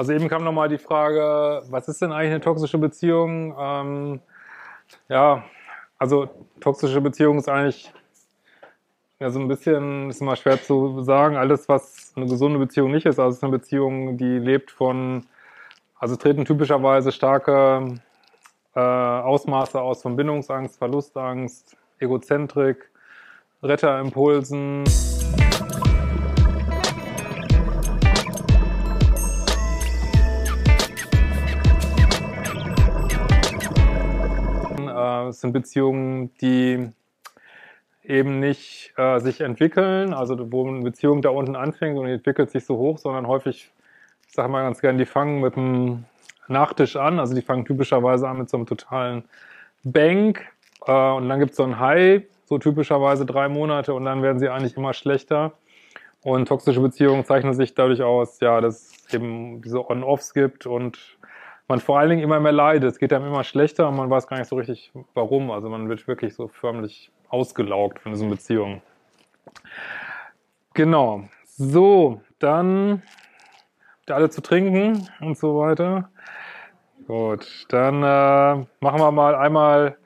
Also eben kam nochmal die Frage, was ist denn eigentlich eine toxische Beziehung? Ähm, ja, also toxische Beziehung ist eigentlich ja so ein bisschen, ist immer schwer zu sagen, alles, was eine gesunde Beziehung nicht ist, also es ist eine Beziehung, die lebt von, also treten typischerweise starke äh, Ausmaße aus von Bindungsangst, Verlustangst, Egozentrik, Retterimpulsen. Es sind Beziehungen, die eben nicht äh, sich entwickeln, also wo eine Beziehung da unten anfängt und entwickelt sich so hoch, sondern häufig, ich sage mal ganz gern, die fangen mit dem Nachtisch an, also die fangen typischerweise an mit so einem totalen Bank äh, und dann gibt es so ein High, so typischerweise drei Monate und dann werden sie eigentlich immer schlechter. Und toxische Beziehungen zeichnen sich dadurch aus, ja, dass es eben diese On-Offs gibt und man vor allen Dingen immer mehr leidet. Es geht einem immer schlechter und man weiß gar nicht so richtig, warum. Also man wird wirklich so förmlich ausgelaugt von diesen Beziehungen. Genau. So, dann alle zu trinken und so weiter. Gut, dann äh, machen wir mal einmal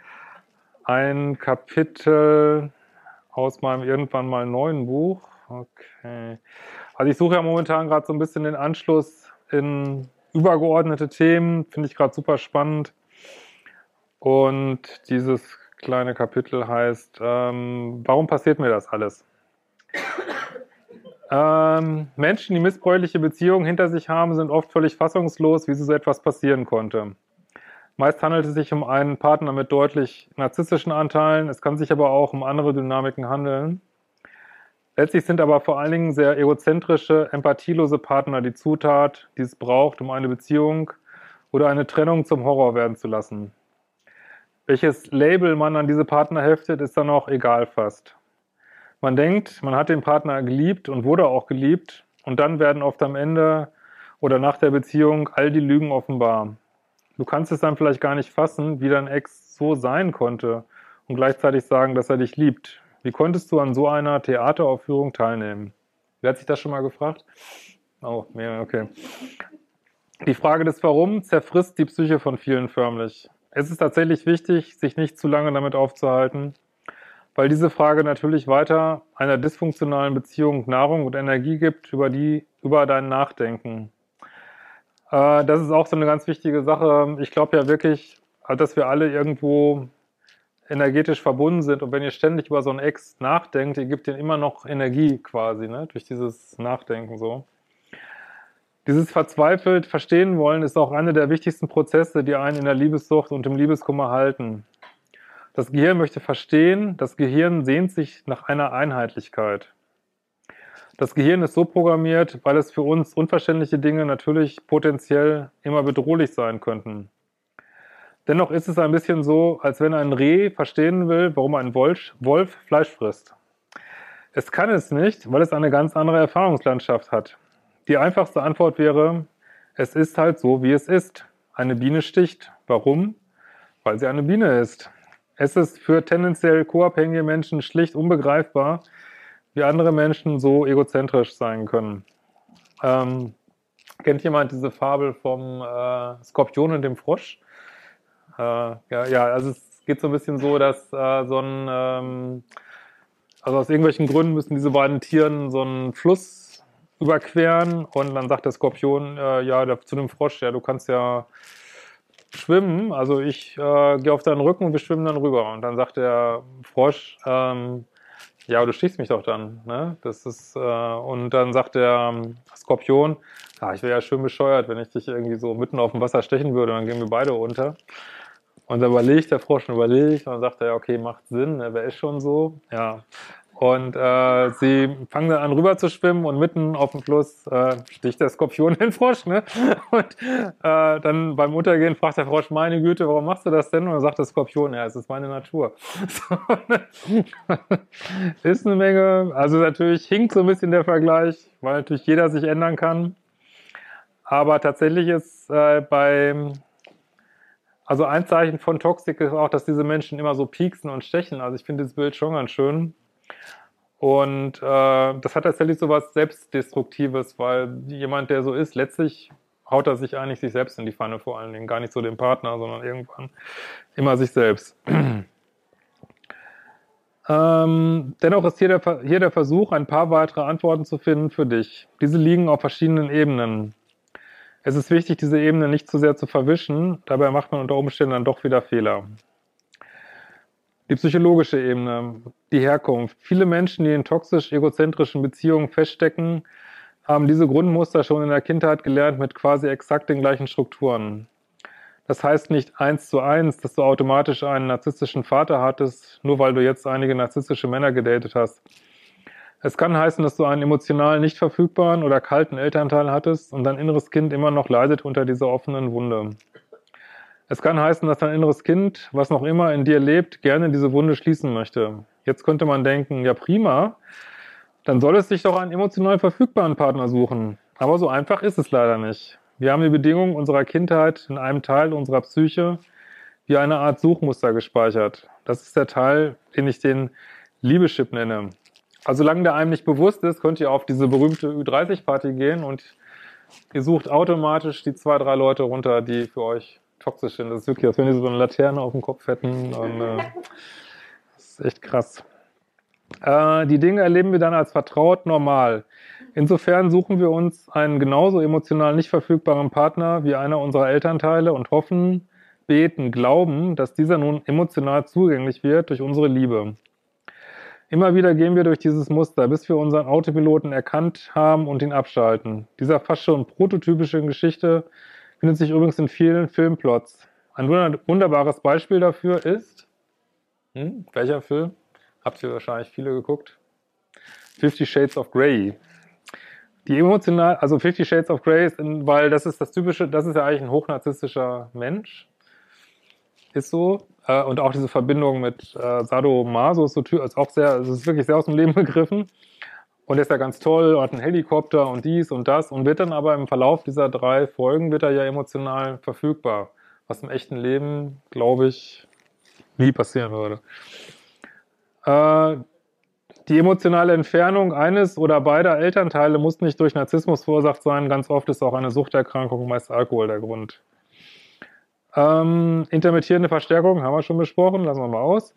ein Kapitel aus meinem irgendwann mal neuen Buch. Okay. Also ich suche ja momentan gerade so ein bisschen den Anschluss in übergeordnete Themen, finde ich gerade super spannend. Und dieses kleine Kapitel heißt, ähm, warum passiert mir das alles? Ähm, Menschen, die missbräuchliche Beziehungen hinter sich haben, sind oft völlig fassungslos, wie so etwas passieren konnte. Meist handelt es sich um einen Partner mit deutlich narzisstischen Anteilen, es kann sich aber auch um andere Dynamiken handeln. Letztlich sind aber vor allen Dingen sehr egozentrische, empathielose Partner die Zutat, die es braucht, um eine Beziehung oder eine Trennung zum Horror werden zu lassen. Welches Label man an diese Partner heftet, ist dann auch egal fast. Man denkt, man hat den Partner geliebt und wurde auch geliebt und dann werden oft am Ende oder nach der Beziehung all die Lügen offenbar. Du kannst es dann vielleicht gar nicht fassen, wie dein Ex so sein konnte und gleichzeitig sagen, dass er dich liebt. Wie konntest du an so einer Theateraufführung teilnehmen? Wer hat sich das schon mal gefragt? Oh, ja, okay. Die Frage des Warum zerfrisst die Psyche von vielen förmlich. Es ist tatsächlich wichtig, sich nicht zu lange damit aufzuhalten, weil diese Frage natürlich weiter einer dysfunktionalen Beziehung Nahrung und Energie gibt, über die, über dein Nachdenken. Äh, das ist auch so eine ganz wichtige Sache. Ich glaube ja wirklich, dass wir alle irgendwo energetisch verbunden sind und wenn ihr ständig über so einen Ex nachdenkt, ihr gebt ihnen immer noch Energie quasi, ne, durch dieses Nachdenken so. Dieses verzweifelt verstehen wollen ist auch einer der wichtigsten Prozesse, die einen in der Liebessucht und im Liebeskummer halten. Das Gehirn möchte verstehen, das Gehirn sehnt sich nach einer Einheitlichkeit. Das Gehirn ist so programmiert, weil es für uns unverständliche Dinge natürlich potenziell immer bedrohlich sein könnten. Dennoch ist es ein bisschen so, als wenn ein Reh verstehen will, warum ein Wolf, Fleisch frisst. Es kann es nicht, weil es eine ganz andere Erfahrungslandschaft hat. Die einfachste Antwort wäre, es ist halt so, wie es ist. Eine Biene sticht. Warum? Weil sie eine Biene ist. Es ist für tendenziell co-abhängige Menschen schlicht unbegreifbar, wie andere Menschen so egozentrisch sein können. Ähm, kennt jemand diese Fabel vom äh, Skorpion und dem Frosch? Äh, ja, ja, also es geht so ein bisschen so, dass äh, so ein, ähm, also aus irgendwelchen Gründen müssen diese beiden Tieren so einen Fluss überqueren und dann sagt der Skorpion, äh, ja, der, zu dem Frosch, ja, du kannst ja schwimmen. Also ich äh, gehe auf deinen Rücken und wir schwimmen dann rüber. Und dann sagt der Frosch, ähm, ja, du stichst mich doch dann. Ne? Das ist, äh, und dann sagt der ähm, Skorpion, ah, ich wäre ja schön bescheuert, wenn ich dich irgendwie so mitten auf dem Wasser stechen würde, dann gehen wir beide unter. Und dann überlegt der Frosch und überlegt und dann sagt er, ja, okay, macht Sinn, ne? wer ist schon so? Ja, Und äh, sie fangen dann an rüber zu schwimmen und mitten auf dem Fluss äh, sticht der Skorpion den Frosch. Ne? Und äh, dann beim Untergehen fragt der Frosch, meine Güte, warum machst du das denn? Und dann sagt der Skorpion, ja, es ist meine Natur. So, ne? ist eine Menge, also natürlich hinkt so ein bisschen der Vergleich, weil natürlich jeder sich ändern kann. Aber tatsächlich ist äh, bei also ein Zeichen von Toxik ist auch, dass diese Menschen immer so pieksen und stechen. Also ich finde das Bild schon ganz schön. Und äh, das hat tatsächlich so was Selbstdestruktives, weil jemand, der so ist, letztlich haut er sich eigentlich sich selbst in die Pfanne vor allen Dingen. Gar nicht so den Partner, sondern irgendwann immer sich selbst. ähm, dennoch ist hier der, hier der Versuch, ein paar weitere Antworten zu finden für dich. Diese liegen auf verschiedenen Ebenen. Es ist wichtig, diese Ebene nicht zu sehr zu verwischen, dabei macht man unter Umständen dann doch wieder Fehler. Die psychologische Ebene, die Herkunft. Viele Menschen, die in toxisch-egozentrischen Beziehungen feststecken, haben diese Grundmuster schon in der Kindheit gelernt mit quasi exakt den gleichen Strukturen. Das heißt nicht eins zu eins, dass du automatisch einen narzisstischen Vater hattest, nur weil du jetzt einige narzisstische Männer gedatet hast. Es kann heißen, dass du einen emotional nicht verfügbaren oder kalten Elternteil hattest und dein inneres Kind immer noch leidet unter dieser offenen Wunde. Es kann heißen, dass dein inneres Kind, was noch immer in dir lebt, gerne diese Wunde schließen möchte. Jetzt könnte man denken, ja prima, dann soll es sich doch einen emotional verfügbaren Partner suchen. Aber so einfach ist es leider nicht. Wir haben die Bedingungen unserer Kindheit in einem Teil unserer Psyche wie eine Art Suchmuster gespeichert. Das ist der Teil, den ich den Liebeschip nenne. Also solange der einem nicht bewusst ist, könnt ihr auf diese berühmte Ü30-Party gehen und ihr sucht automatisch die zwei, drei Leute runter, die für euch toxisch sind. Das ist wirklich, als wenn ihr so eine Laterne auf dem Kopf hätten. Und, äh, das ist echt krass. Äh, die Dinge erleben wir dann als vertraut normal. Insofern suchen wir uns einen genauso emotional nicht verfügbaren Partner wie einer unserer Elternteile und hoffen, beten, glauben, dass dieser nun emotional zugänglich wird durch unsere Liebe. Immer wieder gehen wir durch dieses Muster, bis wir unseren Autopiloten erkannt haben und ihn abschalten. Dieser fast schon prototypische Geschichte findet sich übrigens in vielen Filmplots. Ein wunderbares Beispiel dafür ist, hm, welcher Film? Habt ihr wahrscheinlich viele geguckt? Fifty Shades of Grey. Die emotional, also Fifty Shades of Grey ist, weil das ist das typische, das ist ja eigentlich ein hochnarzisstischer Mensch. Ist so. Äh, und auch diese Verbindung mit äh, Sado Maso ist, so, ist auch sehr, es ist wirklich sehr aus dem Leben begriffen. Und ist ja ganz toll, hat einen Helikopter und dies und das und wird dann aber im Verlauf dieser drei Folgen wird er ja emotional verfügbar, was im echten Leben, glaube ich, nie passieren würde. Äh, die emotionale Entfernung eines oder beider Elternteile muss nicht durch Narzissmus verursacht sein. Ganz oft ist auch eine Suchterkrankung, meist Alkohol der Grund. Ähm, intermittierende Verstärkung haben wir schon besprochen, lassen wir mal aus.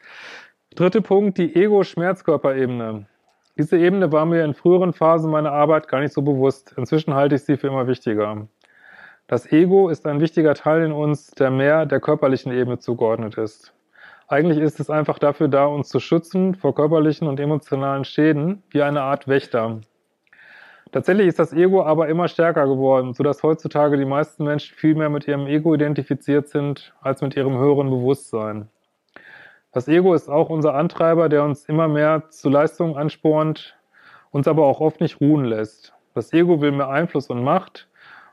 Dritter Punkt, die Ego-Schmerzkörperebene. Diese Ebene war mir in früheren Phasen meiner Arbeit gar nicht so bewusst. Inzwischen halte ich sie für immer wichtiger. Das Ego ist ein wichtiger Teil in uns, der mehr der körperlichen Ebene zugeordnet ist. Eigentlich ist es einfach dafür da, uns zu schützen vor körperlichen und emotionalen Schäden, wie eine Art Wächter. Tatsächlich ist das Ego aber immer stärker geworden, sodass heutzutage die meisten Menschen viel mehr mit ihrem Ego identifiziert sind als mit ihrem höheren Bewusstsein. Das Ego ist auch unser Antreiber, der uns immer mehr zu Leistungen anspornt, uns aber auch oft nicht ruhen lässt. Das Ego will mehr Einfluss und Macht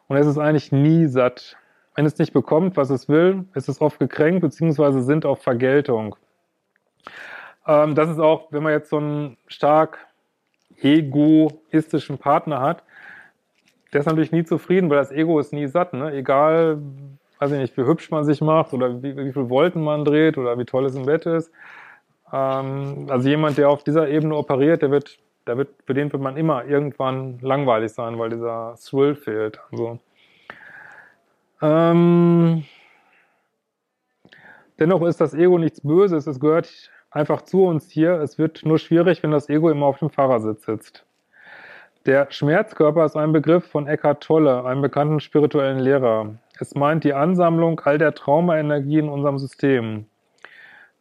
und es ist eigentlich nie satt. Wenn es nicht bekommt, was es will, ist es oft gekränkt bzw. sind auf Vergeltung. Ähm, das ist auch, wenn man jetzt so einen stark egoistischen Partner hat, der ist natürlich nie zufrieden, weil das Ego ist nie satt. Ne? Egal, weiß ich nicht, wie hübsch man sich macht oder wie, wie viel Volten man dreht oder wie toll es im Bett ist. Ähm, also jemand, der auf dieser Ebene operiert, der wird, der wird, für den wird man immer irgendwann langweilig sein, weil dieser Thrill fehlt. Also, ähm, dennoch ist das Ego nichts Böses. Es gehört einfach zu uns hier. Es wird nur schwierig, wenn das Ego immer auf dem Fahrersitz sitzt. Der Schmerzkörper ist ein Begriff von Eckhart Tolle, einem bekannten spirituellen Lehrer. Es meint die Ansammlung all der Traumaenergie in unserem System,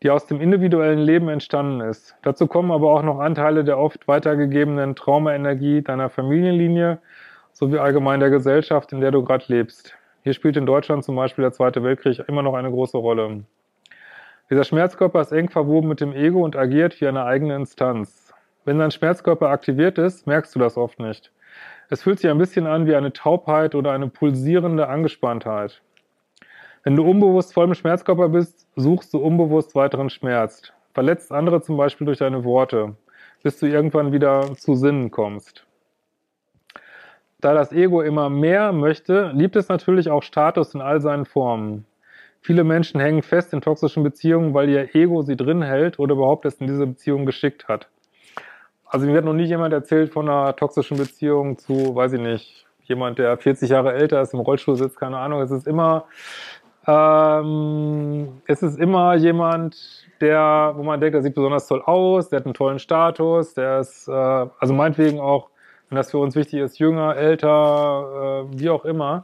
die aus dem individuellen Leben entstanden ist. Dazu kommen aber auch noch Anteile der oft weitergegebenen Traumaenergie deiner Familienlinie sowie allgemein der Gesellschaft, in der du gerade lebst. Hier spielt in Deutschland zum Beispiel der Zweite Weltkrieg immer noch eine große Rolle. Dieser Schmerzkörper ist eng verwoben mit dem Ego und agiert wie eine eigene Instanz. Wenn dein Schmerzkörper aktiviert ist, merkst du das oft nicht. Es fühlt sich ein bisschen an wie eine Taubheit oder eine pulsierende Angespanntheit. Wenn du unbewusst voll im Schmerzkörper bist, suchst du unbewusst weiteren Schmerz. Verletzt andere zum Beispiel durch deine Worte, bis du irgendwann wieder zu Sinnen kommst. Da das Ego immer mehr möchte, liebt es natürlich auch Status in all seinen Formen. Viele Menschen hängen fest in toxischen Beziehungen, weil ihr Ego sie drin hält oder überhaupt es in diese Beziehung geschickt hat. Also mir hat noch nie jemand erzählt von einer toxischen Beziehung zu, weiß ich nicht, jemand, der 40 Jahre älter ist, im Rollstuhl sitzt, keine Ahnung. Es ist immer, ähm, es ist immer jemand, der, wo man denkt, der sieht besonders toll aus, der hat einen tollen Status, der ist, äh, also meinetwegen auch, wenn das für uns wichtig ist, jünger, älter, äh, wie auch immer.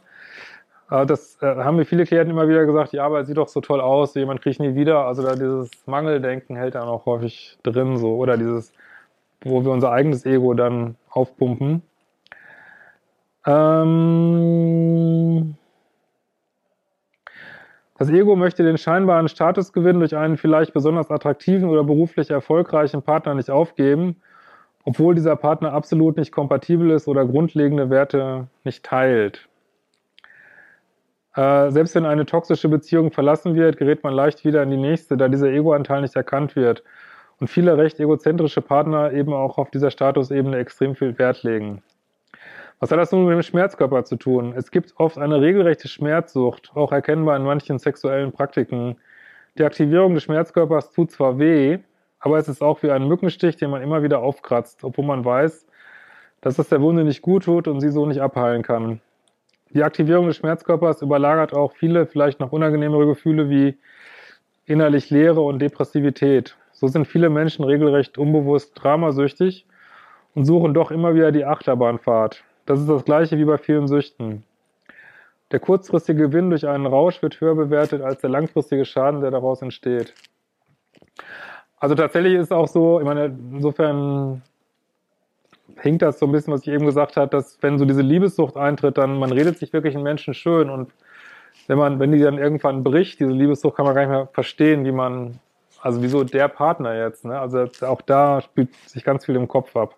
Das äh, haben mir viele Klienten immer wieder gesagt, ja, aber er sieht doch so toll aus, jemand kriegt nie wieder. Also da dieses Mangeldenken hält dann auch häufig drin so. Oder dieses, wo wir unser eigenes Ego dann aufpumpen. Ähm das Ego möchte den scheinbaren Statusgewinn durch einen vielleicht besonders attraktiven oder beruflich erfolgreichen Partner nicht aufgeben, obwohl dieser Partner absolut nicht kompatibel ist oder grundlegende Werte nicht teilt. Äh, selbst wenn eine toxische Beziehung verlassen wird, gerät man leicht wieder in die nächste, da dieser Egoanteil nicht erkannt wird und viele recht egozentrische Partner eben auch auf dieser Statusebene extrem viel Wert legen. Was hat das nun mit dem Schmerzkörper zu tun? Es gibt oft eine regelrechte Schmerzsucht, auch erkennbar in manchen sexuellen Praktiken. Die Aktivierung des Schmerzkörpers tut zwar weh, aber es ist auch wie ein Mückenstich, den man immer wieder aufkratzt, obwohl man weiß, dass es der Wunde nicht gut tut und sie so nicht abheilen kann. Die Aktivierung des Schmerzkörpers überlagert auch viele vielleicht noch unangenehmere Gefühle wie innerlich Leere und Depressivität. So sind viele Menschen regelrecht unbewusst dramasüchtig und suchen doch immer wieder die Achterbahnfahrt. Das ist das gleiche wie bei vielen Süchten. Der kurzfristige Gewinn durch einen Rausch wird höher bewertet als der langfristige Schaden, der daraus entsteht. Also tatsächlich ist es auch so, ich meine, insofern hinkt das so ein bisschen, was ich eben gesagt habe, dass wenn so diese Liebessucht eintritt, dann man redet sich wirklich einen Menschen schön und wenn man, wenn die dann irgendwann bricht, diese Liebessucht, kann man gar nicht mehr verstehen, wie man also wieso der Partner jetzt? Ne? Also auch da spielt sich ganz viel im Kopf ab.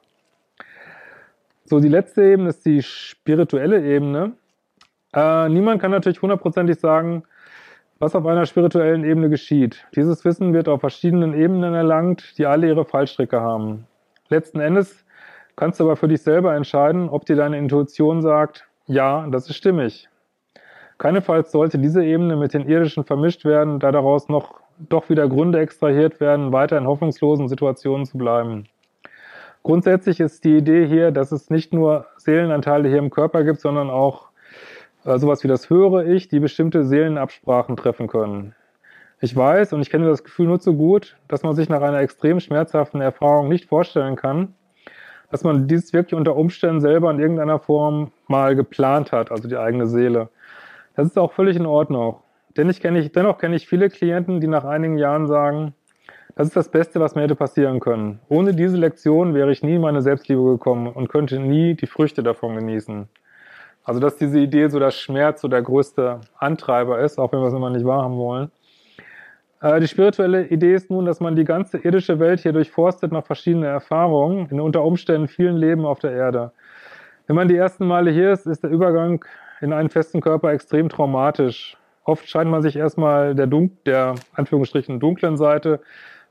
So, die letzte Ebene ist die spirituelle Ebene. Äh, niemand kann natürlich hundertprozentig sagen, was auf einer spirituellen Ebene geschieht. Dieses Wissen wird auf verschiedenen Ebenen erlangt, die alle ihre Fallstricke haben. Letzten Endes kannst aber für dich selber entscheiden, ob dir deine Intuition sagt, ja, das ist stimmig. Keinesfalls sollte diese Ebene mit den irdischen vermischt werden, da daraus noch doch wieder Gründe extrahiert werden, weiter in hoffnungslosen Situationen zu bleiben. Grundsätzlich ist die Idee hier, dass es nicht nur Seelenanteile hier im Körper gibt, sondern auch äh, sowas wie das höhere Ich, die bestimmte Seelenabsprachen treffen können. Ich weiß und ich kenne das Gefühl nur zu gut, dass man sich nach einer extrem schmerzhaften Erfahrung nicht vorstellen kann, dass man dies wirklich unter Umständen selber in irgendeiner Form mal geplant hat, also die eigene Seele. Das ist auch völlig in Ordnung. Denn ich kenne ich, dennoch kenne ich viele Klienten, die nach einigen Jahren sagen, das ist das Beste, was mir hätte passieren können. Ohne diese Lektion wäre ich nie in meine Selbstliebe gekommen und könnte nie die Früchte davon genießen. Also, dass diese Idee so der Schmerz so der größte Antreiber ist, auch wenn wir es immer nicht wahrhaben wollen. Äh, die spirituelle Idee ist nun, dass man die ganze irdische Welt hier durchforstet nach verschiedenen Erfahrungen, in unter Umständen vielen Leben auf der Erde. Wenn man die ersten Male hier ist, ist der Übergang in einen festen Körper extrem traumatisch. Oft scheint man sich erstmal der, Dun der Anführungsstrichen dunklen Seite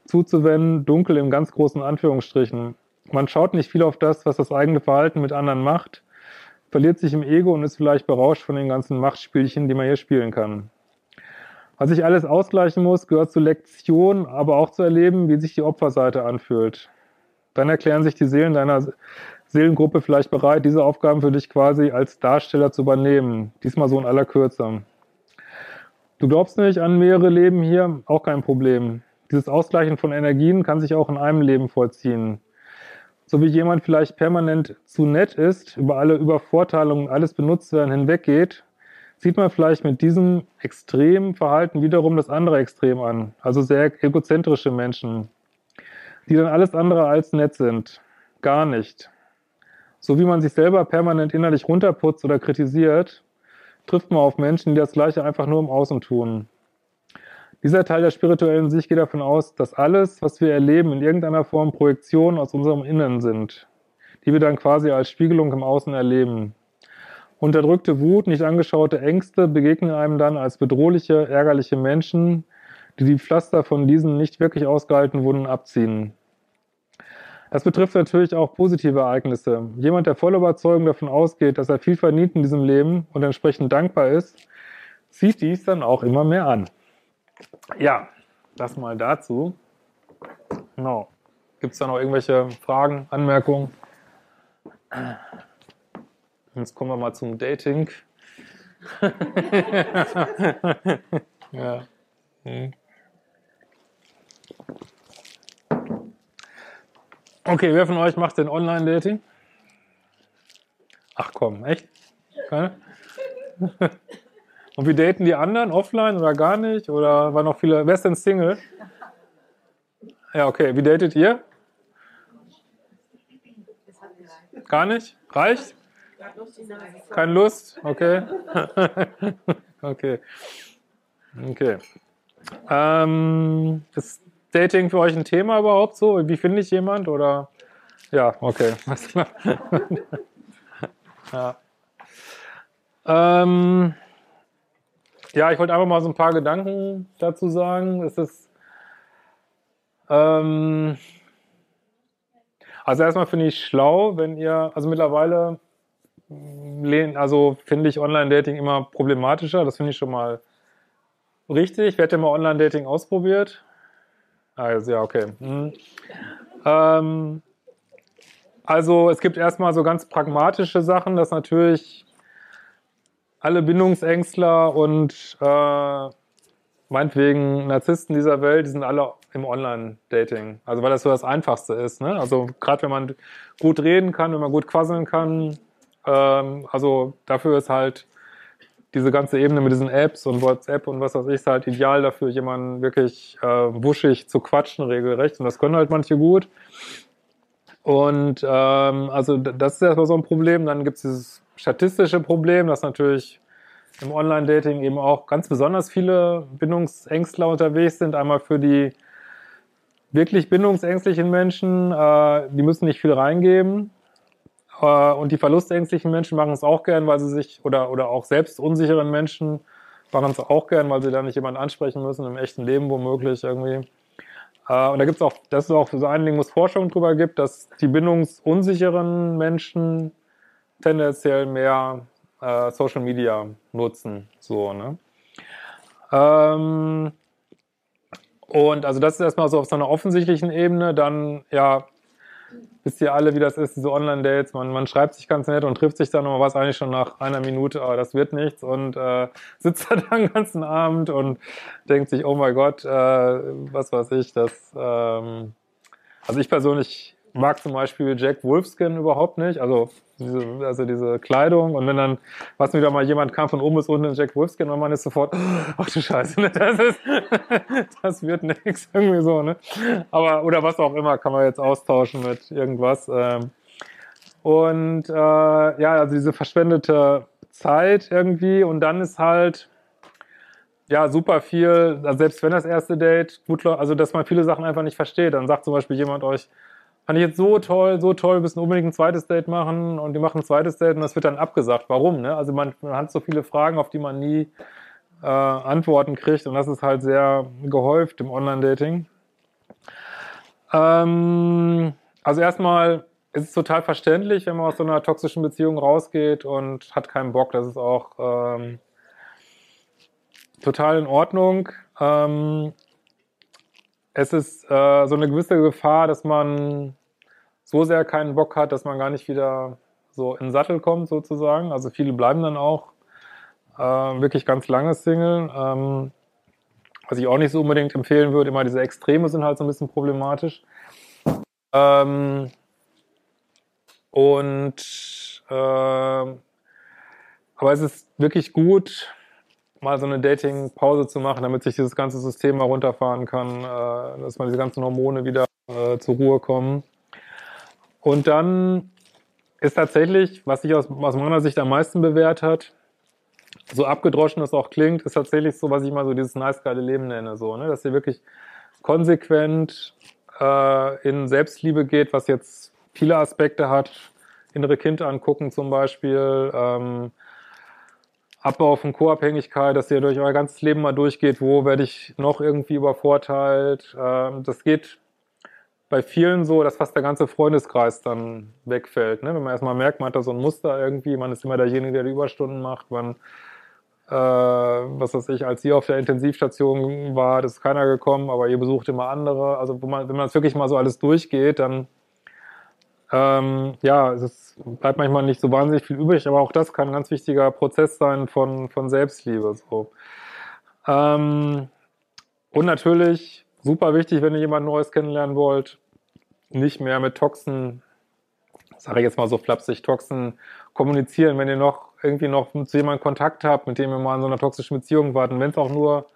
zuzuwenden, dunkel im ganz großen Anführungsstrichen. Man schaut nicht viel auf das, was das eigene Verhalten mit anderen macht, verliert sich im Ego und ist vielleicht berauscht von den ganzen Machtspielchen, die man hier spielen kann. Was ich alles ausgleichen muss, gehört zur Lektion, aber auch zu erleben, wie sich die Opferseite anfühlt. Dann erklären sich die Seelen deiner Seelengruppe vielleicht bereit, diese Aufgaben für dich quasi als Darsteller zu übernehmen. Diesmal so in aller Kürze. Du glaubst nicht an mehrere Leben hier? Auch kein Problem. Dieses Ausgleichen von Energien kann sich auch in einem Leben vollziehen. So wie jemand vielleicht permanent zu nett ist, über alle Übervorteilungen, alles benutzt werden hinweggeht, sieht man vielleicht mit diesem extremen Verhalten wiederum das andere Extrem an. Also sehr egozentrische Menschen, die dann alles andere als nett sind. Gar nicht. So wie man sich selber permanent innerlich runterputzt oder kritisiert, trifft man auf Menschen, die das Gleiche einfach nur im Außen tun. Dieser Teil der spirituellen Sicht geht davon aus, dass alles, was wir erleben, in irgendeiner Form Projektionen aus unserem Innen sind, die wir dann quasi als Spiegelung im Außen erleben. Unterdrückte Wut, nicht angeschaute Ängste begegnen einem dann als bedrohliche, ärgerliche Menschen, die die Pflaster von diesen nicht wirklich ausgehaltenen Wunden abziehen. Das betrifft natürlich auch positive Ereignisse. Jemand, der voll Überzeugung davon ausgeht, dass er viel verdient in diesem Leben und entsprechend dankbar ist, zieht dies dann auch immer mehr an. Ja, das mal dazu. Genau. Gibt es da noch irgendwelche Fragen, Anmerkungen? Jetzt kommen wir mal zum Dating. ja. Hm. Okay, wer von euch macht denn Online-Dating? Ach komm, echt? Keine? Und wie daten die anderen? Offline oder gar nicht? Oder waren noch viele? Wer ist denn Single? Ja, okay. Wie datet ihr? Gar nicht? Reicht? Keine Lust? Okay. okay. Okay. Ähm, ist Dating für euch ein Thema überhaupt so? Wie finde ich jemand? Oder ja, okay. Ja. Ähm, ja, ich wollte einfach mal so ein paar Gedanken dazu sagen. Es ist ähm, also erstmal finde ich schlau, wenn ihr, also mittlerweile also finde ich Online-Dating immer problematischer. Das finde ich schon mal richtig. Wer hat denn mal Online-Dating ausprobiert? Also ja, okay. Hm. Ähm, also es gibt erstmal so ganz pragmatische Sachen, dass natürlich alle Bindungsängstler und äh, meinetwegen Narzissten dieser Welt, die sind alle im Online-Dating. Also weil das so das Einfachste ist. Ne? Also gerade wenn man gut reden kann, wenn man gut quasseln kann, ähm, also dafür ist halt diese ganze Ebene mit diesen Apps und WhatsApp und was weiß ich, ist halt ideal dafür, jemanden wirklich äh, wuschig zu quatschen regelrecht. Und das können halt manche gut. Und ähm, also das ist erstmal so ein Problem. Dann gibt es dieses statistische Problem, dass natürlich im Online-Dating eben auch ganz besonders viele Bindungsängstler unterwegs sind. Einmal für die wirklich bindungsängstlichen Menschen, äh, die müssen nicht viel reingeben. Äh, und die verlustängstlichen Menschen machen es auch gern, weil sie sich, oder, oder auch selbst unsicheren Menschen machen es auch gern, weil sie da nicht jemanden ansprechen müssen, im echten Leben womöglich irgendwie. Äh, und da gibt es auch, das ist auch so ein Ding, wo es Forschung drüber gibt, dass die bindungsunsicheren Menschen tendenziell mehr äh, Social Media nutzen. So, ne? Ähm, und also das ist erstmal so auf so einer offensichtlichen Ebene. Dann, ja, wisst ihr alle, wie das ist, diese Online-Dates. Man, man schreibt sich ganz nett und trifft sich dann und man weiß eigentlich schon nach einer Minute, aber das wird nichts und äh, sitzt da dann den ganzen Abend und denkt sich, oh mein Gott, äh, was weiß ich, das. Ähm, also ich persönlich mag zum Beispiel Jack Wolfskin überhaupt nicht. Also diese, also diese Kleidung. Und wenn dann, was wieder mal jemand kam von oben bis unten in Jack Wolfskin und man ist sofort, ach du Scheiße, ne, das ist, das wird nix, irgendwie so, ne. Aber, oder was auch immer, kann man jetzt austauschen mit irgendwas. Ähm. Und äh, ja, also diese verschwendete Zeit irgendwie und dann ist halt ja super viel, also selbst wenn das erste Date gut läuft, also dass man viele Sachen einfach nicht versteht, dann sagt zum Beispiel jemand euch, fand ich jetzt so toll, so toll, wir müssen unbedingt ein zweites Date machen und die machen ein zweites Date und das wird dann abgesagt. Warum? Ne? Also man, man hat so viele Fragen, auf die man nie äh, Antworten kriegt und das ist halt sehr gehäuft im Online-Dating. Ähm, also erstmal ist es total verständlich, wenn man aus so einer toxischen Beziehung rausgeht und hat keinen Bock. Das ist auch ähm, total in Ordnung. Ähm, es ist äh, so eine gewisse Gefahr, dass man so sehr keinen Bock hat, dass man gar nicht wieder so in den Sattel kommt sozusagen. Also viele bleiben dann auch äh, wirklich ganz lange Single. Ähm, was ich auch nicht so unbedingt empfehlen würde, immer diese Extreme sind halt so ein bisschen problematisch. Ähm, und äh, aber es ist wirklich gut, mal so eine Dating-Pause zu machen, damit sich dieses ganze System mal runterfahren kann, äh, dass mal diese ganzen Hormone wieder äh, zur Ruhe kommen. Und dann ist tatsächlich, was sich aus, aus meiner Sicht am meisten bewährt hat, so abgedroschen es auch klingt, ist tatsächlich so, was ich mal so dieses nice geile Leben nenne, so, ne? dass ihr wirklich konsequent äh, in Selbstliebe geht, was jetzt viele Aspekte hat, innere Kind angucken zum Beispiel, ähm, Abbau von Co-Abhängigkeit, dass ihr durch euer ganzes Leben mal durchgeht, wo werde ich noch irgendwie übervorteilt. Ähm, das geht bei vielen so, dass fast der ganze Freundeskreis dann wegfällt. Ne? Wenn man erstmal merkt, man hat da so ein Muster irgendwie, man ist immer derjenige, der die Überstunden macht, man, äh, was weiß ich, als ihr auf der Intensivstation war, ist keiner gekommen, aber ihr besucht immer andere. Also man, wenn man es wirklich mal so alles durchgeht, dann ähm, ja, es bleibt manchmal nicht so wahnsinnig viel übrig, aber auch das kann ein ganz wichtiger Prozess sein von, von Selbstliebe. So. Ähm, und natürlich, super wichtig, wenn ihr jemand Neues kennenlernen wollt, nicht mehr mit Toxen, sage ich jetzt mal so flapsig, Toxen kommunizieren, wenn ihr noch irgendwie noch zu jemandem Kontakt habt, mit dem ihr mal in so einer toxischen Beziehung wart, wenn es auch nur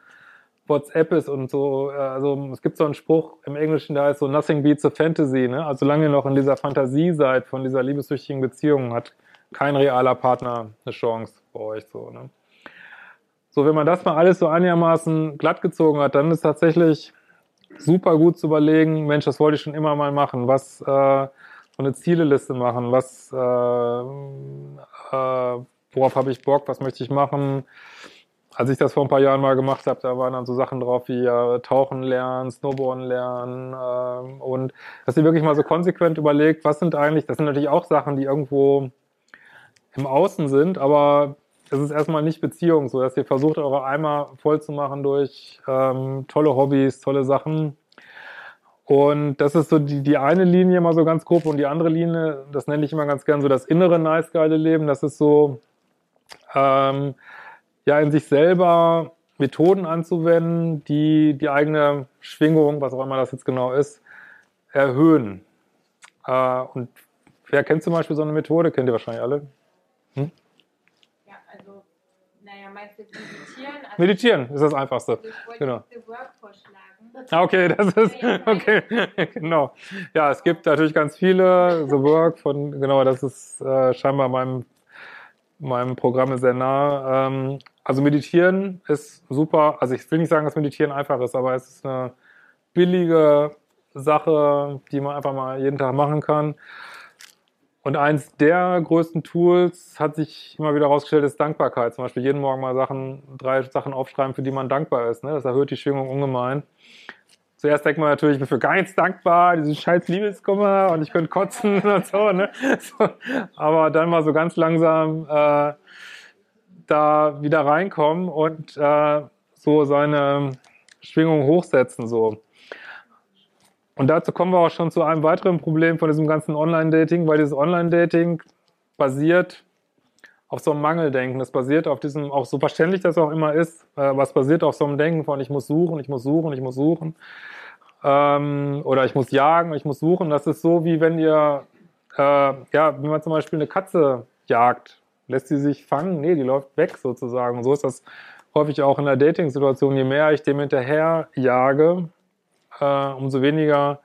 WhatsApp ist und so, äh, also es gibt so einen Spruch im Englischen, der heißt so Nothing beats a fantasy, ne? Also solange ihr noch in dieser Fantasie seid von dieser liebessüchtigen Beziehung, hat kein realer Partner eine Chance bei euch so, ne? So, wenn man das mal alles so einigermaßen glatt gezogen hat, dann ist tatsächlich super gut zu überlegen, Mensch, das wollte ich schon immer mal machen, was äh, so eine Zieleliste machen, was äh, äh, worauf habe ich Bock, was möchte ich machen, als ich das vor ein paar Jahren mal gemacht habe, da waren dann so Sachen drauf wie äh, Tauchen lernen, Snowboarden lernen äh, und dass ihr wirklich mal so konsequent überlegt, was sind eigentlich, das sind natürlich auch Sachen, die irgendwo im Außen sind, aber es ist erstmal nicht Beziehung, so dass ihr versucht, eure Eimer voll zu machen durch ähm, tolle Hobbys, tolle Sachen. Und das ist so die, die eine Linie mal so ganz grob und die andere Linie, das nenne ich immer ganz gern so das innere nice geile Leben. Das ist so, ähm, ja in sich selber Methoden anzuwenden, die die eigene Schwingung, was auch immer das jetzt genau ist, erhöhen. Äh, und wer kennt zum Beispiel so eine Methode? Kennt ihr wahrscheinlich alle? Hm? Ja, also, naja, meinst du meditieren? Also meditieren ist das Einfachste. Genau. Ah, Okay, das ist okay, genau. Ja, es gibt natürlich ganz viele. The Work von genau, das ist äh, scheinbar meinem meinem Programm sehr nah. Ähm, also meditieren ist super. Also ich will nicht sagen, dass meditieren einfach ist, aber es ist eine billige Sache, die man einfach mal jeden Tag machen kann. Und eins der größten Tools hat sich immer wieder herausgestellt, ist Dankbarkeit. Zum Beispiel jeden Morgen mal Sachen, drei Sachen aufschreiben, für die man dankbar ist. Ne? Das erhöht die Schwingung ungemein. Zuerst denkt man natürlich, ich bin für gar nichts dankbar, diesen scheiß Liebeskummer und ich könnte kotzen und so, ne? So. Aber dann mal so ganz langsam äh, da wieder reinkommen und äh, so seine Schwingung hochsetzen, so. Und dazu kommen wir auch schon zu einem weiteren Problem von diesem ganzen Online-Dating, weil dieses Online-Dating basiert auf so einem Mangeldenken. Das basiert auf diesem, auch so verständlich das auch immer ist, äh, was basiert auf so einem Denken von ich muss suchen, ich muss suchen, ich muss suchen. Ähm, oder ich muss jagen, ich muss suchen. Das ist so, wie wenn ihr, äh, ja, wenn man zum Beispiel eine Katze jagt, lässt sie sich fangen? Nee, die läuft weg sozusagen. Und so ist das häufig auch in der Dating-Situation. Je mehr ich dem hinterher jage, äh, umso weniger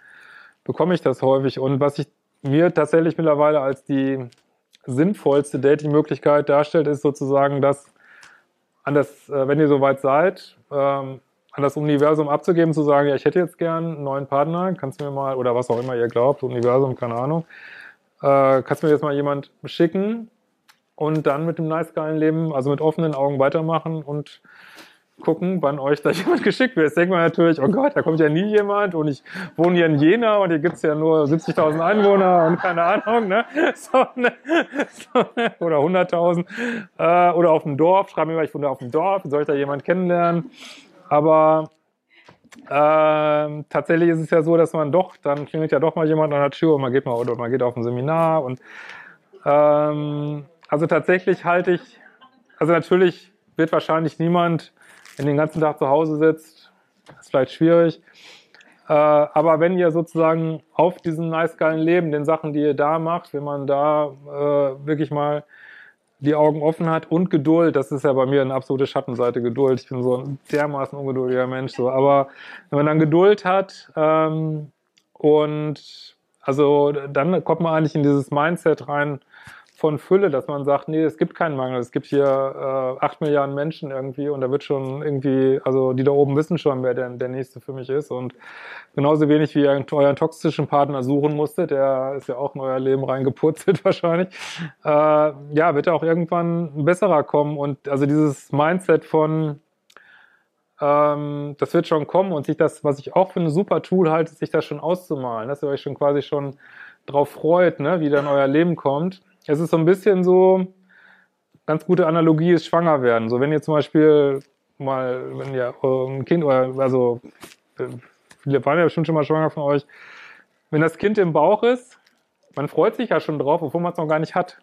bekomme ich das häufig. Und was ich mir tatsächlich mittlerweile als die sinnvollste Dating-Möglichkeit darstellt, ist sozusagen das, an das, äh, wenn ihr soweit seid, ähm, an das Universum abzugeben, zu sagen, ja, ich hätte jetzt gern einen neuen Partner, kannst du mir mal, oder was auch immer ihr glaubt, Universum, keine Ahnung, äh, kannst du mir jetzt mal jemand schicken und dann mit dem nice geilen Leben, also mit offenen Augen weitermachen und gucken, wann euch da jemand geschickt wird. Jetzt denkt man natürlich, oh Gott, da kommt ja nie jemand und ich wohne hier in Jena und hier gibt's ja nur 70.000 Einwohner und keine Ahnung, ne? So, ne? So? Oder 100.000. Äh, oder auf dem Dorf, schreiben mir mal, ich wohne auf dem Dorf, soll ich da jemand kennenlernen? Aber ähm, tatsächlich ist es ja so, dass man doch, dann klingelt ja doch mal jemand an der Tür und man geht mal oder man geht auf ein Seminar und ähm, also tatsächlich halte ich, also natürlich wird wahrscheinlich niemand, wenn den ganzen Tag zu Hause sitzt, ist vielleicht schwierig. Äh, aber wenn ihr sozusagen auf diesem nice geilen Leben, den Sachen, die ihr da macht, wenn man da äh, wirklich mal die Augen offen hat und Geduld, das ist ja bei mir eine absolute Schattenseite, Geduld. Ich bin so ein dermaßen ungeduldiger Mensch. So. Aber wenn man dann Geduld hat ähm, und also dann kommt man eigentlich in dieses Mindset rein von Fülle, dass man sagt, nee, es gibt keinen Mangel. Es gibt hier äh, acht Milliarden Menschen irgendwie und da wird schon irgendwie, also die da oben wissen schon, wer der, der nächste für mich ist. Und genauso wenig wie ihr euren toxischen Partner suchen musstet, der ist ja auch in euer Leben reingepurzelt wahrscheinlich, äh, ja, wird auch irgendwann ein besserer kommen. Und also dieses Mindset von ähm, das wird schon kommen und sich das, was ich auch für ein super Tool halte, sich das schon auszumalen, dass ihr euch schon quasi schon drauf freut, ne, wie dann euer Leben kommt es ist so ein bisschen so, ganz gute Analogie ist schwanger werden. So wenn ihr zum Beispiel mal, wenn ihr ein Kind also viele waren ja bestimmt schon mal schwanger von euch, wenn das Kind im Bauch ist, man freut sich ja schon drauf, obwohl man es noch gar nicht hat.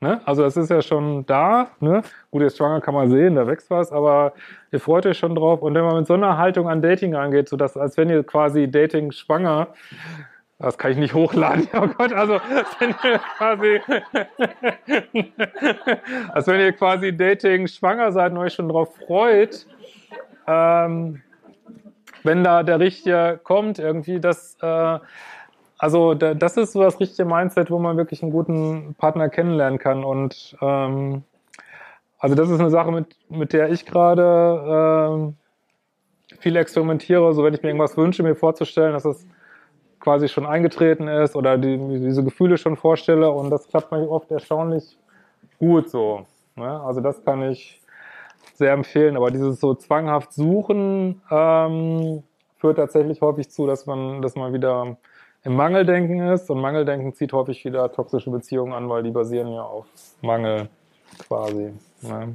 Ne? Also das ist ja schon da. Ne? Gut, jetzt schwanger kann man sehen, da wächst was, aber ihr freut euch schon drauf. Und wenn man mit so einer Haltung an Dating angeht, so dass als wenn ihr quasi Dating schwanger das kann ich nicht hochladen. Oh Gott, also wenn ihr quasi, als wenn ihr quasi Dating schwanger seid und euch schon drauf freut, ähm, wenn da der Richtige kommt, irgendwie, das, äh, also da, das ist so das richtige Mindset, wo man wirklich einen guten Partner kennenlernen kann. Und ähm, also das ist eine Sache, mit, mit der ich gerade äh, viel experimentiere. So wenn ich mir irgendwas wünsche, mir vorzustellen, dass es quasi schon eingetreten ist oder die, diese Gefühle schon vorstelle und das klappt mir oft erstaunlich gut so. Ne? Also das kann ich sehr empfehlen, aber dieses so zwanghaft Suchen ähm, führt tatsächlich häufig zu, dass man, dass man wieder im Mangeldenken ist und Mangeldenken zieht häufig wieder toxische Beziehungen an, weil die basieren ja auf Mangel quasi. Ne?